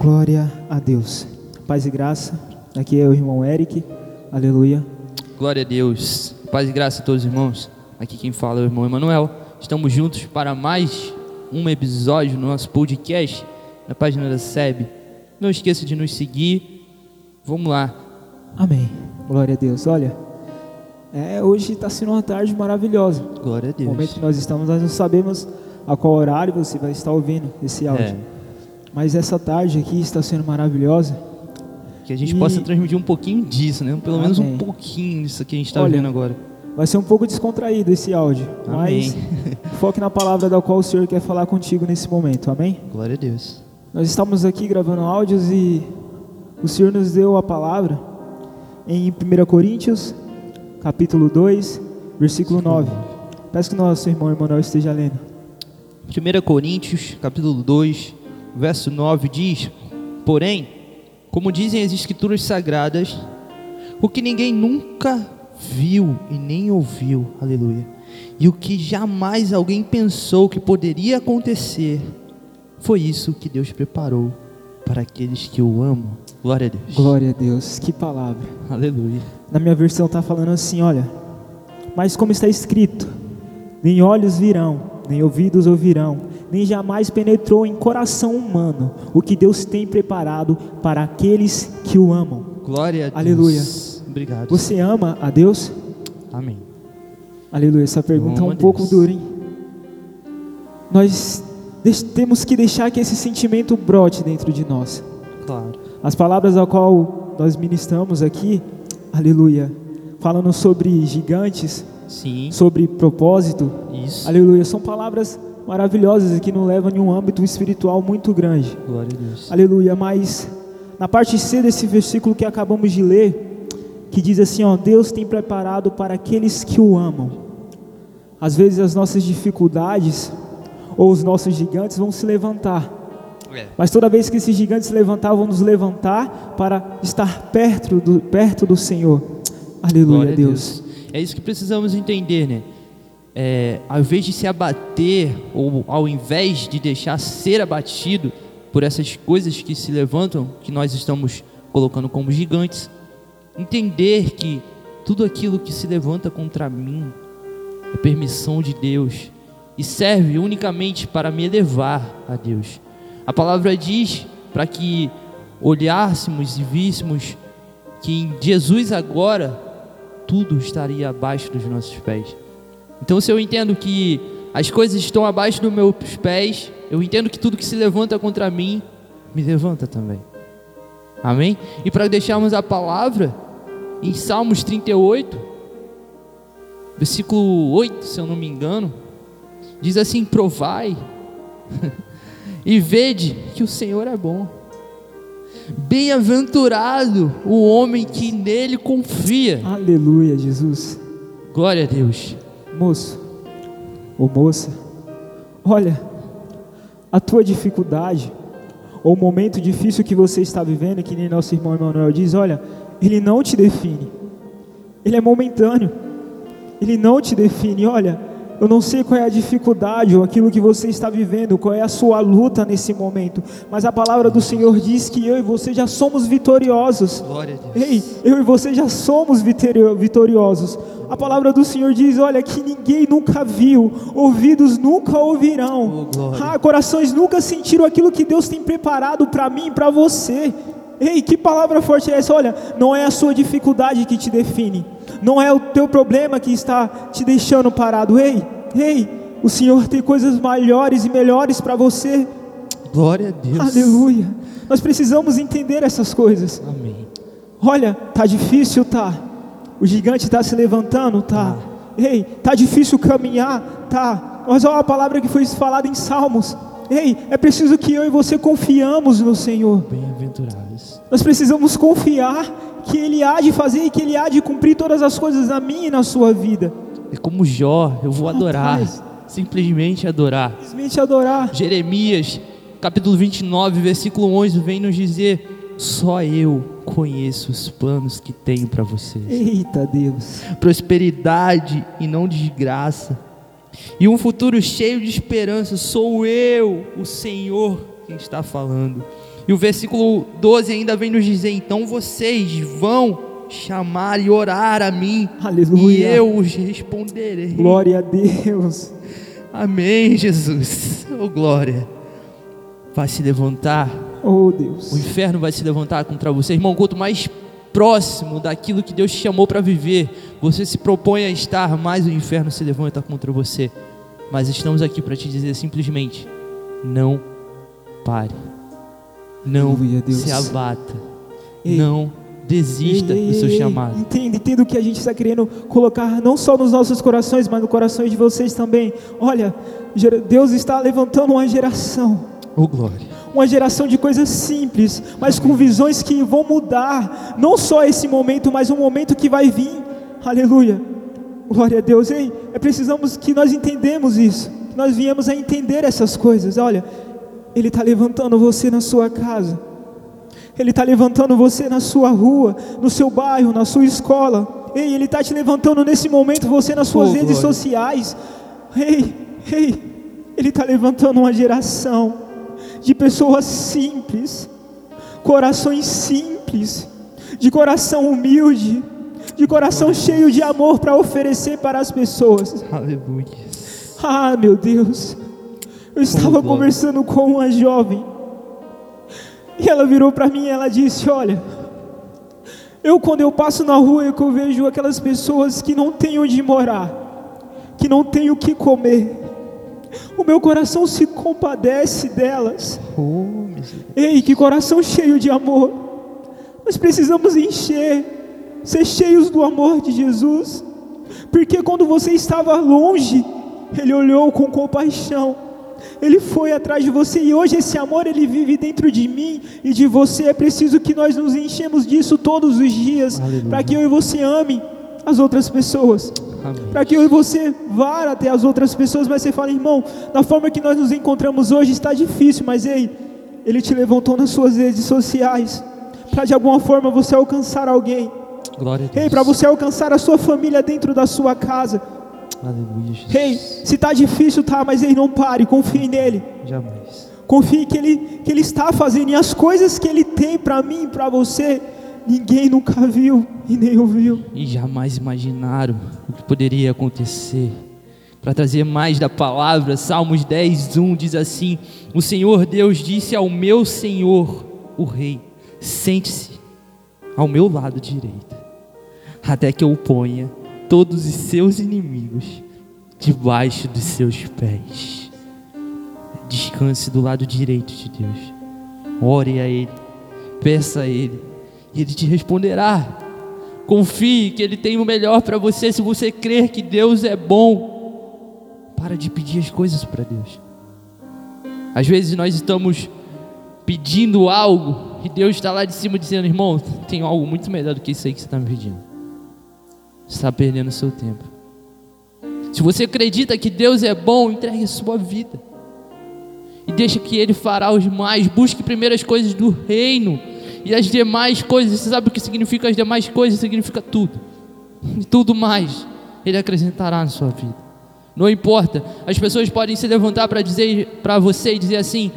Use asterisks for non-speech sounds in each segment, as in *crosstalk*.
Glória a Deus. Paz e graça. Aqui é o irmão Eric. Aleluia. Glória a Deus. Paz e graça a todos os irmãos. Aqui quem fala é o irmão Emanuel. Estamos juntos para mais um episódio do nosso podcast na página da SEB. Não esqueça de nos seguir. Vamos lá. Amém. Glória a Deus. Olha, é, hoje está sendo uma tarde maravilhosa. Glória a No Deus. momento que nós estamos, nós não sabemos a qual horário você vai estar ouvindo esse áudio. É, Mas essa tarde aqui está sendo maravilhosa. que a gente E- possa transmitir um pouquinho disso, né? Pelo menos um Amém. pouquinho disso que a gente está vendo agora. Vai ser um pouco descontraído esse áudio, mas Amém. *laughs* foque na palavra da qual o Senhor quer falar contigo nesse momento. Amém? Glória a Deus. Nós estamos aqui gravando áudios e o Senhor nos deu a palavra em 1 Coríntios, capítulo 2, versículo 9. Peço que nosso irmão Emanuel esteja lendo. 1 Coríntios, capítulo 2, verso 9 diz: Porém, como dizem as escrituras sagradas, o que ninguém nunca viu e nem ouviu, aleluia, e o que jamais alguém pensou que poderia acontecer, foi isso que Deus preparou para aqueles que o amam. Glória a Deus. Glória a Deus, que palavra. Aleluia. Na minha versão está falando assim, olha. Mas como está escrito, nem olhos virão, nem ouvidos ouvirão, nem jamais penetrou em coração humano o que Deus tem preparado para aqueles que o amam. Glória a Deus. Aleluia. Obrigado. Você ama a Deus? Amém. Aleluia. Essa pergunta é um pouco dura, hein? Nós temos que deixar que esse sentimento brote dentro de nós. Claro. As palavras a qual nós ministramos aqui, aleluia, falando sobre gigantes, Sim. sobre propósito, Isso. aleluia, são palavras maravilhosas e que nos levam em um âmbito espiritual muito grande, Glória a Deus. aleluia. Mas na parte C desse versículo que acabamos de ler, que diz assim: ó, Deus tem preparado para aqueles que o amam. Às vezes as nossas dificuldades ou os nossos gigantes vão se levantar. É. Mas toda vez que esses gigantes se levantar, vão nos levantar para estar perto do, perto do Senhor. Aleluia, Glória Deus. Deus. É isso que precisamos entender, né? É, ao invés de se abater, ou ao invés de deixar ser abatido por essas coisas que se levantam, que nós estamos colocando como gigantes, entender que tudo aquilo que se levanta contra mim é permissão de Deus e serve unicamente para me elevar a Deus. A palavra diz para que olhássemos e víssemos que em Jesus agora tudo estaria abaixo dos nossos pés. Então, se eu entendo que as coisas estão abaixo dos meus pés, eu entendo que tudo que se levanta contra mim, me levanta também. Amém? E para deixarmos a palavra, em Salmos 38, versículo 8, se eu não me engano, diz assim: Provai *laughs* e vede que o Senhor é bom. Bem-aventurado o homem que nele confia. Aleluia, Jesus. Glória a Deus. Moço, ou moça, olha, a tua dificuldade, ou o momento difícil que você está vivendo, que nem nosso irmão Emanuel diz, olha, ele não te define, ele é momentâneo, ele não te define, olha, eu não sei qual é a dificuldade ou aquilo que você está vivendo, qual é a sua luta nesse momento, mas a palavra do Senhor diz que eu e você já somos vitoriosos. Glória a Deus. Ei, eu e você já somos vitorio- vitoriosos. A palavra do Senhor diz: olha, que ninguém nunca viu, ouvidos nunca ouvirão, Oh, ah, corações nunca sentiram aquilo que Deus tem preparado para mim e para você. Ei, que palavra forte é essa? Olha, não é a sua dificuldade que te define, não é o teu problema que está te deixando parado. Ei, ei, o Senhor tem coisas maiores e melhores para você. Glória a Deus. Aleluia. Nós precisamos entender essas coisas. Amém. Olha, tá difícil, tá? O gigante está se levantando, tá? Ei, tá difícil caminhar, tá? Mas olha a palavra que foi falada em Salmos. Ei, é preciso que eu e você confiamos no Senhor. Bem-aventurados. Nós precisamos confiar que Ele há de fazer e que Ele há de cumprir todas as coisas na minha e na sua vida. É como Jó, eu vou adorar. Simplesmente adorar. Simplesmente adorar. Jeremias, capítulo 29, versículo 11, vem nos dizer: Só eu conheço os planos que tenho para vocês. Eita Deus. prosperidade e não desgraça, e um futuro cheio de esperança. Sou eu, o Senhor, quem está falando. E o versículo 12 ainda vem nos dizer: Então vocês vão chamar e orar a mim, Aleluia. e eu os responderei. Glória a Deus. Amém, Jesus. Oh, glória. Vai se levantar, Oh Deus. o inferno vai se levantar contra você. Irmão, quanto mais próximo daquilo que Deus te chamou para viver, você se propõe a estar, mais o inferno se levanta contra você. Mas estamos aqui para te dizer simplesmente: não pare. Não Aleluia, Deus. se abata. Ei. Não desista Ei, do seu chamado. Entenda, entenda o que a gente está querendo colocar, não só nos nossos corações, mas no coração de vocês também. Olha, Deus está levantando uma geração, Oh, glória. uma geração de coisas simples, mas com visões que vão mudar, não só esse momento, mas um momento que vai vir. Aleluia. Glória a Deus. Ei, é precisamos que nós entendemos isso, que nós viemos a entender essas coisas. Olha, Ele está levantando você na sua casa. Ele está levantando você na sua rua, no seu bairro, na sua escola. Ei, Ele está te levantando nesse momento, você nas suas Oh, redes glória. sociais. Ei, ei, Ele está levantando uma geração de pessoas simples, corações simples, de coração humilde, de coração cheio de amor para oferecer para as pessoas. Aleluia. Ah, meu Deus. Eu estava conversando com uma jovem. E ela virou para mim e ela disse: Olha, eu quando eu passo na rua e que eu vejo aquelas pessoas que não têm onde morar, que não têm o que comer, o meu coração se compadece delas. Oh. Ei, que coração cheio de amor. Nós precisamos encher, ser cheios do amor de Jesus. Porque quando você estava longe, Ele olhou com compaixão. Ele foi atrás de você e hoje esse amor ele vive dentro de mim e de você. É preciso que nós nos enchemos disso todos os dias, para que eu e você ame as outras pessoas. Para que eu e você vá até as outras pessoas, mas você fala, irmão, da forma que nós nos encontramos hoje está difícil, mas ei, ele te levantou nas suas redes sociais, para de alguma forma você alcançar alguém, ei, para você alcançar a sua família dentro da sua casa, Aleluia, Jesus. ei, se está difícil, tá, mas ei, não pare, confie nele, Jamais. confie que ele, que ele está fazendo, e as coisas que ele tem para mim e para você, ninguém nunca viu e nem ouviu. E jamais imaginaram o que poderia acontecer. Para trazer mais da palavra, Salmos 10, 1 diz assim: O Senhor Deus disse ao meu Senhor, o Rei: Sente-se ao meu lado direito, até que eu ponha todos os seus inimigos debaixo dos seus pés. Descanse do lado direito de Deus. Ore a Ele, peça a Ele, e Ele te responderá. Confie que Ele tem o melhor para você. Se você crer que Deus é bom, para de pedir as coisas para Deus. Às vezes nós estamos pedindo algo e Deus está lá de cima dizendo: irmão, tem algo muito melhor do que isso aí que você está me pedindo. Está perdendo seu tempo. Se você acredita que Deus é bom, entregue a sua vida. E deixa que Ele fará os mais. Busque primeiro as coisas do reino. E as demais coisas, você sabe o que significa as demais coisas? Significa tudo. E tudo mais Ele acrescentará na sua vida. Não importa. As pessoas podem se levantar para dizer para você e dizer assim: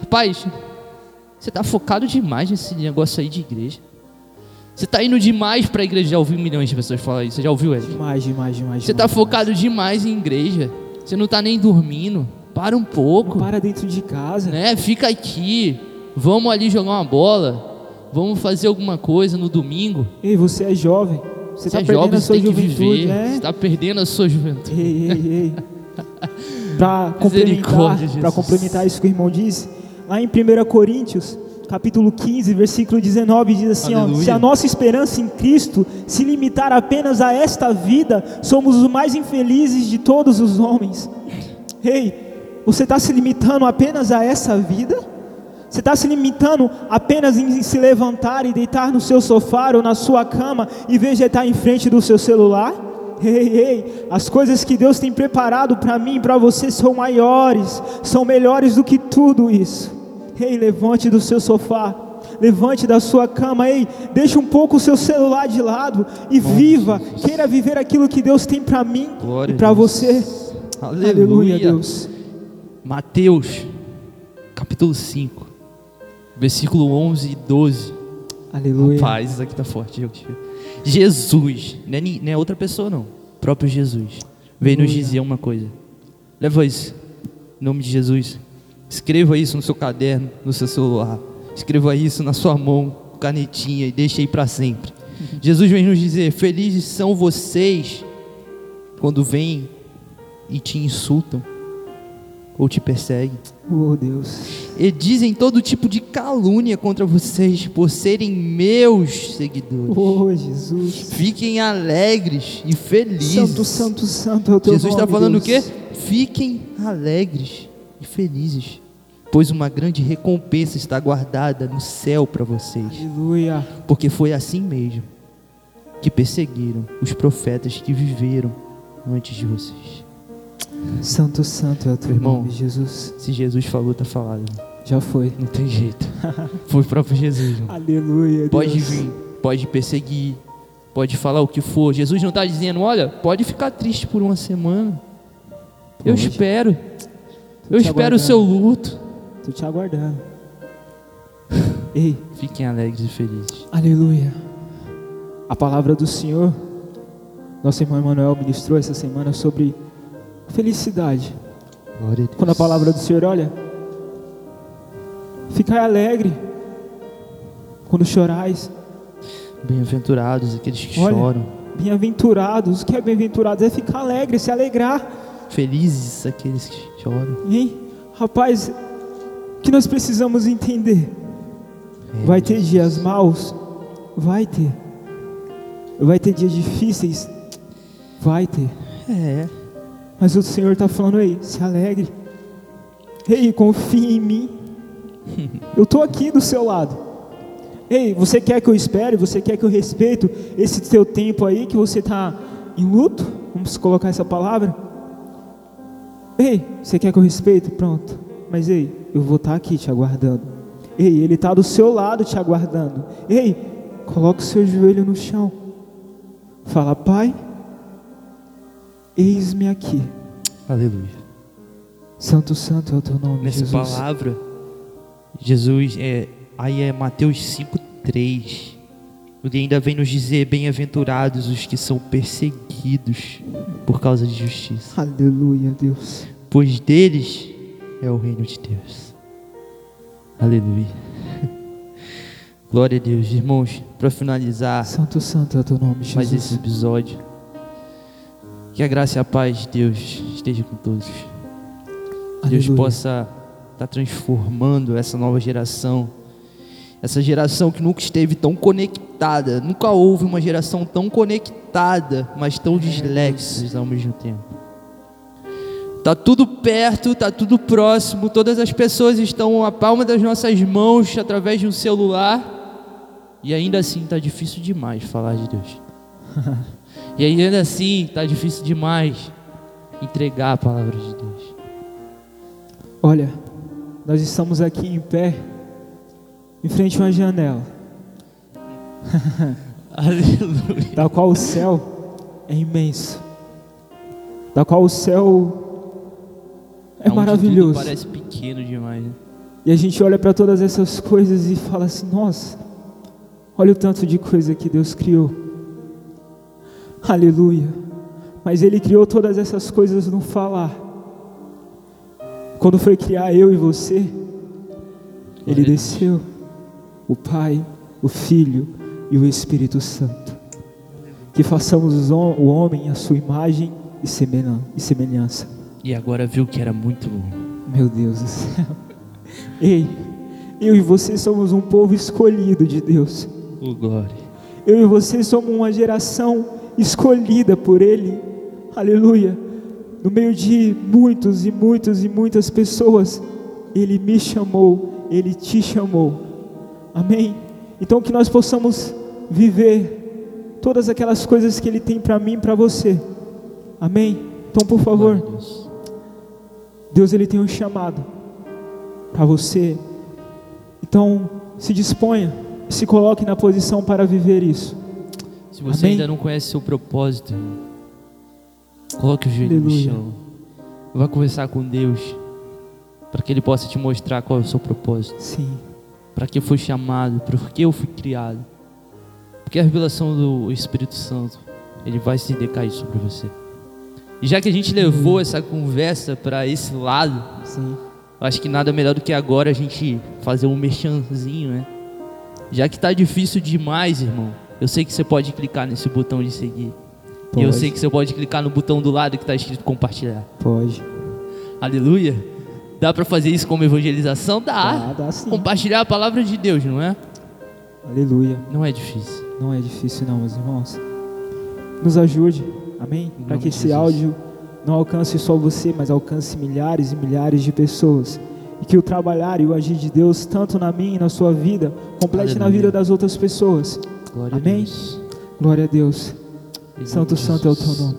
Rapaz, você está focado demais nesse negócio aí de igreja. Você está indo demais para a igreja. Já ouviu milhões de pessoas falar isso. Você já ouviu, Ed? Demais, demais, demais. Você está demais, focado demais em igreja. Você não está nem dormindo. Para um pouco. demais. Para dentro de casa. né? Fica aqui. Vamos ali jogar uma bola. Vamos fazer alguma coisa no domingo. Ei, você é jovem. Você Você está é perdendo jovem, a sua juventude, viver. né? Você está perdendo a sua juventude. Ei, ei, ei. *laughs* Para complementar, para complementar isso que o irmão disse, lá em 1 Coríntios, capítulo 15, versículo 19, diz assim: ó. Se a nossa esperança em Cristo se limitar apenas a esta vida, somos os mais infelizes de todos os homens. Ei, você está se limitando apenas a essa vida? Você está se limitando apenas em se levantar e deitar no seu sofá ou na sua cama e vegetar em frente do seu celular? Ei, ei, as coisas que Deus tem preparado para mim e para você são maiores, são melhores do que tudo isso. Ei, levante do seu sofá, levante da sua cama, ei, deixe um pouco o seu celular de lado e viva, queira viver aquilo que Deus tem para mim Glória e para você. Aleluia. Aleluia, Deus. Mateus, capítulo capítulo 5, versículo 11 e 12. Aleluia. Rapaz, isso aqui tá forte. Jesus, não é, não é outra pessoa não, o próprio Jesus, veio nos Aleluia. dizer uma coisa. Leva isso, em nome de Jesus. Escreva isso no seu caderno, no seu celular. Escreva isso na sua mão, canetinha e deixe aí para sempre. Jesus vem nos dizer: Felizes são vocês quando vêm e te insultam ou te perseguem. Oh, Deus. E dizem todo tipo de calúnia contra vocês por serem meus seguidores. Oh, Jesus. Fiquem alegres e felizes. Santo, santo, santo é o teu Jesus está falando Deus. o quê? Fiquem alegres e felizes, pois uma grande recompensa está guardada no céu para vocês. Aleluia. Porque foi assim mesmo que perseguiram os profetas que viveram antes de vocês. Santo, santo é o teu Irmão. nome, Jesus. Se Jesus falou, tá falado. Já foi. Não tem jeito. Foi o próprio Jesus. irmão. Aleluia. Pode Deus. vir, pode perseguir, pode falar o que for. Jesus não está dizendo, olha, pode ficar triste por uma semana. Eu Pode. espero. Eu espero o seu luto. Tô te aguardando. *sighs* Ei, Fiquem alegres e felizes. aleluia. A palavra do Senhor, nosso irmão Emanuel ministrou essa semana sobre felicidade. Glória a Deus. Quando a palavra do Senhor, olha, ficai alegre quando chorais. Bem-aventurados aqueles que Olha. choram. Bem-aventurados, o que é bem-aventurados? É ficar alegre, se alegrar. Felizes aqueles que choram. Hein? Rapaz, o que nós precisamos entender? É, Vai ter dias maus? Vai ter. Vai ter dias difíceis? Vai ter. É. Mas o Senhor está falando, ei, se alegre. Ei, confie em mim. *laughs* Eu estou aqui do seu lado. Ei, você quer que eu espere? Você quer que eu respeito esse teu tempo aí que você está em luto? Vamos colocar essa palavra? Ei, você quer que eu respeite? Pronto. Mas ei, eu vou estar aqui te aguardando. Ei, ele está do seu lado te aguardando. Ei, coloca o seu joelho no chão. Fala, Pai, eis-me aqui. Aleluia. Santo, santo é o teu nome, Nessa Jesus. palavra, Jesus, é, aí é Mateus 5,3. Ele ainda vem nos dizer: Bem-aventurados os que são perseguidos por causa de justiça, Aleluia, Deus. pois deles é o reino de Deus. Aleluia. *laughs* Glória a Deus, irmãos. Para finalizar Santo, santo é o teu nome, mais esse Jesus. episódio, que a graça e a paz de Deus esteja com todos. Deus Aleluia. possa estar transformando essa nova geração. Essa geração que nunca esteve tão conectada, nunca houve uma geração tão conectada, mas tão dislexes ao mesmo tempo. Tá tudo perto, tá tudo próximo, todas as pessoas estão à palma das nossas mãos através de um celular. E ainda assim tá difícil demais falar de Deus. *laughs* e ainda assim tá difícil demais entregar a palavra de Deus. Olha, nós estamos aqui em pé, em frente a uma janela, *laughs* Aleluia. da qual o céu é imenso, da qual o céu é Onde maravilhoso. parece pequeno demais. Né? E a gente olha para todas essas coisas e fala assim: nossa, olha o tanto de coisa que Deus criou. Aleluia. Mas Ele criou todas essas coisas no falar. Quando foi criar eu e você, Ele desceu, o Pai, o Filho e o Espírito Santo. Que façamos o homem a sua imagem e semelhan- semelhança. E agora viu que era muito. Meu Deus do céu. Ei, eu e você somos um povo escolhido de Deus. Oh, glória. Eu e você somos uma geração escolhida por Ele. Aleluia. No meio de muitos e muitas e muitas pessoas, Ele me chamou, Ele te chamou. Amém? Então que nós possamos viver todas aquelas coisas que Ele tem para mim e para você. Amém? Então, por favor. Deus. Deus ele tem um chamado para você. Então, se disponha, se coloque na posição para viver isso. Se você Amém. ainda não conhece seu propósito, coloque o joelho no chão. Vá conversar com Deus. para que Ele possa te mostrar qual é o seu propósito, Sim. para que foi chamado, por que eu fui criado. Porque a revelação do Espírito Santo, ele vai se decair sobre você. E já que a gente levou essa conversa para esse lado, Sim. eu acho que nada melhor do que agora a gente fazer um merchanzinho, né? Já que tá difícil demais, irmão, eu sei que você pode clicar nesse botão de seguir. E eu Pode. sei que você pode clicar no botão do lado que está escrito compartilhar. Pode. Aleluia. Dá para fazer isso como evangelização? Dá. Dá, dá. Compartilhar a palavra de Deus, não é? Aleluia. Não é difícil. Não é difícil não, meus irmãos. Nos ajude, amém? Para que esse áudio não alcance só você, mas alcance milhares e milhares de pessoas. E que o trabalhar e o agir de Deus, tanto na minha e na sua vida, complete na Aleluia. vida das outras pessoas. Glória Amém? a Deus. Glória a Deus. Santo, santo é o teu nome.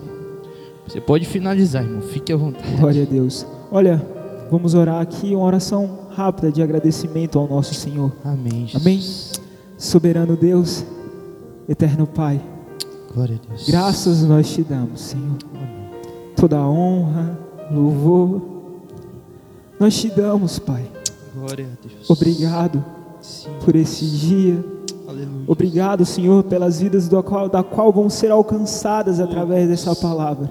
Você pode finalizar, irmão. Fique à vontade. Glória a Deus. Olha, vamos orar aqui uma oração rápida de agradecimento ao nosso Senhor. Amém. Jesus. Amém? Soberano Deus, eterno Pai, Glória a Deus. graças nós te damos, Senhor. Amém. Toda a honra, louvor, nós te damos, Pai. Glória a Deus. Obrigado Sim. por esse dia. Aleluia. Obrigado, Senhor, pelas vidas do qual, da qual vão ser alcançadas através dessa palavra.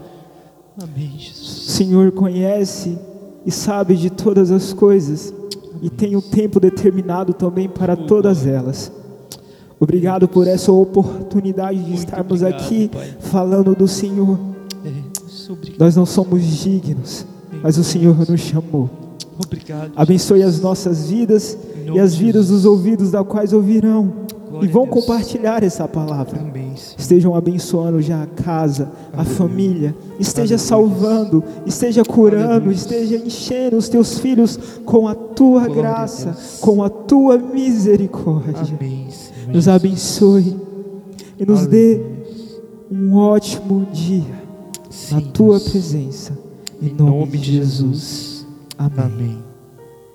Amém, Jesus. Senhor conhece e sabe de todas as coisas e tem um tempo determinado também para todas elas. Obrigado por essa oportunidade de Muito estarmos obrigado, aqui Pai. falando do Senhor. É. Nós não somos dignos, mas o Senhor nos chamou. Obrigado. Abençoe as nossas vidas e as vidas dos ouvidos da quais ouvirão Glória e vão compartilhar essa palavra. Amém. Estejam abençoando já a casa, a Aleluia. família, esteja Aleluia. salvando, esteja curando, Aleluia. esteja enchendo os teus filhos com a tua Glória graça, com a tua misericórdia. Amém. Nos abençoe e nos dê um ótimo dia na tua Deus. presença. Em nome de Jesus. Amém. Amém.